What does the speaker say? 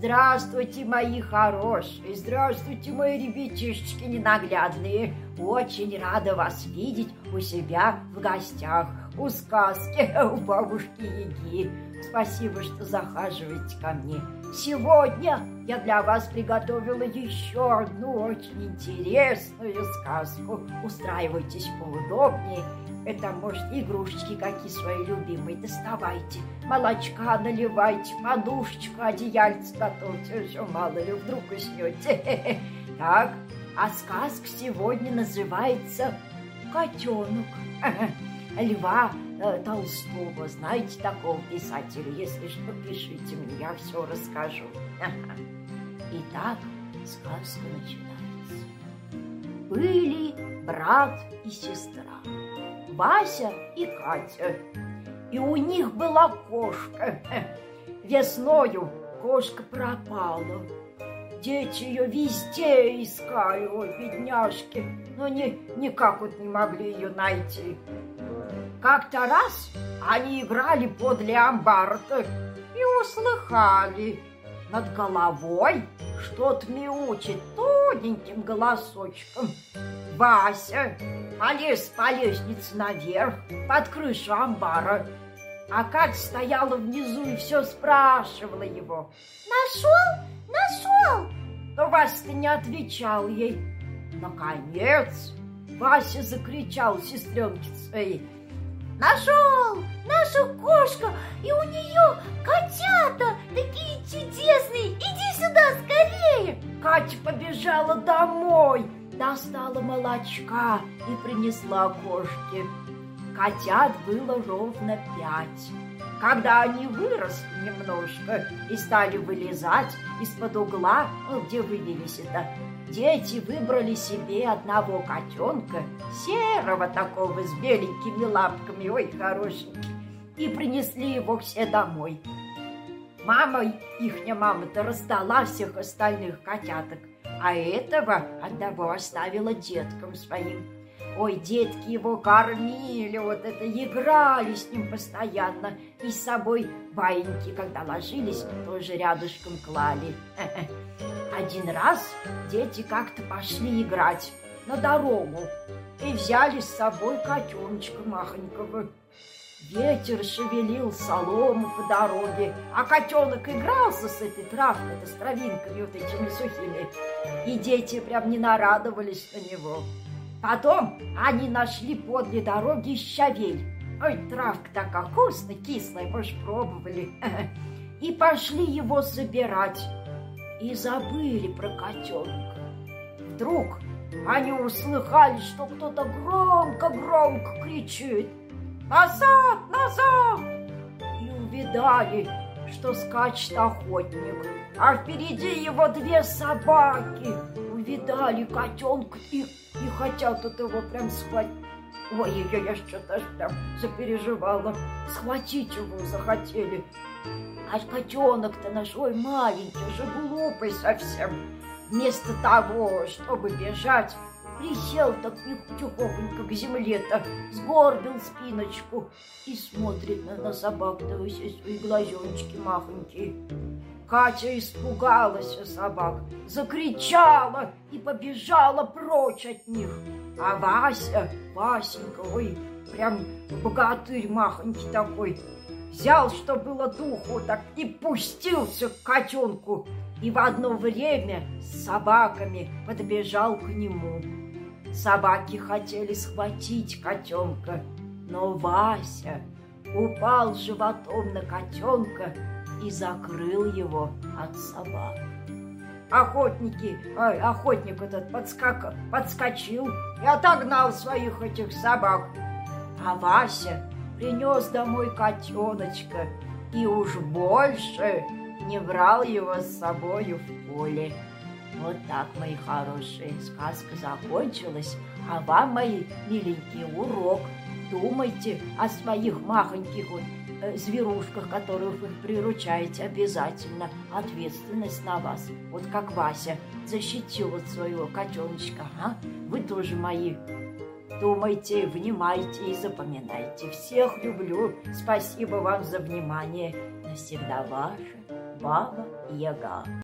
Здравствуйте, мои хорошие, здравствуйте, мои ребятишечки ненаглядные. Очень рада вас видеть у себя в гостях, у сказки, у бабушки Яги. Спасибо, что захаживаете ко мне. Сегодня я для вас приготовила еще одну очень интересную сказку. Устраивайтесь поудобнее это, может, игрушечки какие свои любимые доставайте. Молочка наливайте, подушечку, одеяльце готовьте. Все, мало ли, вдруг уснете. Так, а сказка сегодня называется «Котенок». Льва э, Толстого. Знаете такого писателя? Если что, пишите мне, я все расскажу. Итак, сказка начинается. Были брат и сестра. Вася и Катя. И у них была кошка. Весною кошка пропала. Дети ее везде искали, ой, бедняжки, но ни, никак вот не могли ее найти. Как-то раз они играли подле амбара и услыхали над головой что-то мяучит тоненьким голосочком. Вася полез по лестнице наверх, под крышу амбара. А Катя стояла внизу и все спрашивала его. Нашел? Нашел? Но Вася-то не отвечал ей. Наконец Вася закричал сестренке своей. Нашел! Нашу кошку! И у нее котята такие чудесные! Иди сюда скорее! Катя побежала домой достала молочка и принесла кошке. Котят было ровно пять. Когда они выросли немножко и стали вылезать из-под угла, где вывелись это, дети выбрали себе одного котенка, серого такого, с беленькими лапками, ой, хорошенький, и принесли его все домой. Мама, ихня мама-то раздала всех остальных котяток, а этого одного оставила деткам своим. Ой, детки его кормили, вот это, играли с ним постоянно. И с собой баиньки, когда ложились, тоже рядышком клали. Один раз дети как-то пошли играть на дорогу и взяли с собой котеночка махонького. Ветер шевелил солому по дороге, а котенок игрался с этой травкой, с травинками вот этими сухими. И дети прям не нарадовались на него. Потом они нашли подле дороги щавель. Ой, травка такая вкусная, кислая, может, пробовали. И пошли его забирать. И забыли про котенка. Вдруг они услыхали, что кто-то громко-громко кричит. Назад, назад! И увидали, что скачет охотник, а впереди его две собаки. Увидали котенка и, и хотят от его прям схватить. Ой, я, я что-то аж прям запереживала. Схватить его захотели. А котенок-то наш, ой, маленький, уже глупый совсем. Вместо того, чтобы бежать, Присел так тихохонько к земле-то, сгорбил спиночку и смотрит на, на собак-то все свои глазеночки махонькие. Катя испугалась собак, закричала и побежала прочь от них. А Вася, Васенька, ой, прям богатырь махонький такой, взял, что было духу, так и пустился к котенку. И в одно время с собаками подбежал к нему. Собаки хотели схватить котенка, но Вася упал животом на котенка и закрыл его от собак. Охотники, ой, охотник этот подскак, подскочил и отогнал своих этих собак. А Вася принес домой котеночка и уж больше не брал его с собою в поле. Вот так, мои хорошие, сказка закончилась, а вам, мои миленькие, урок. Думайте о своих махоньких вот, зверушках, которых вы приручаете обязательно. Ответственность на вас. Вот как Вася защитил вот своего котеночка, а? Вы тоже мои. Думайте, внимайте и запоминайте. Всех люблю. Спасибо вам за внимание. Навсегда ваша баба снега.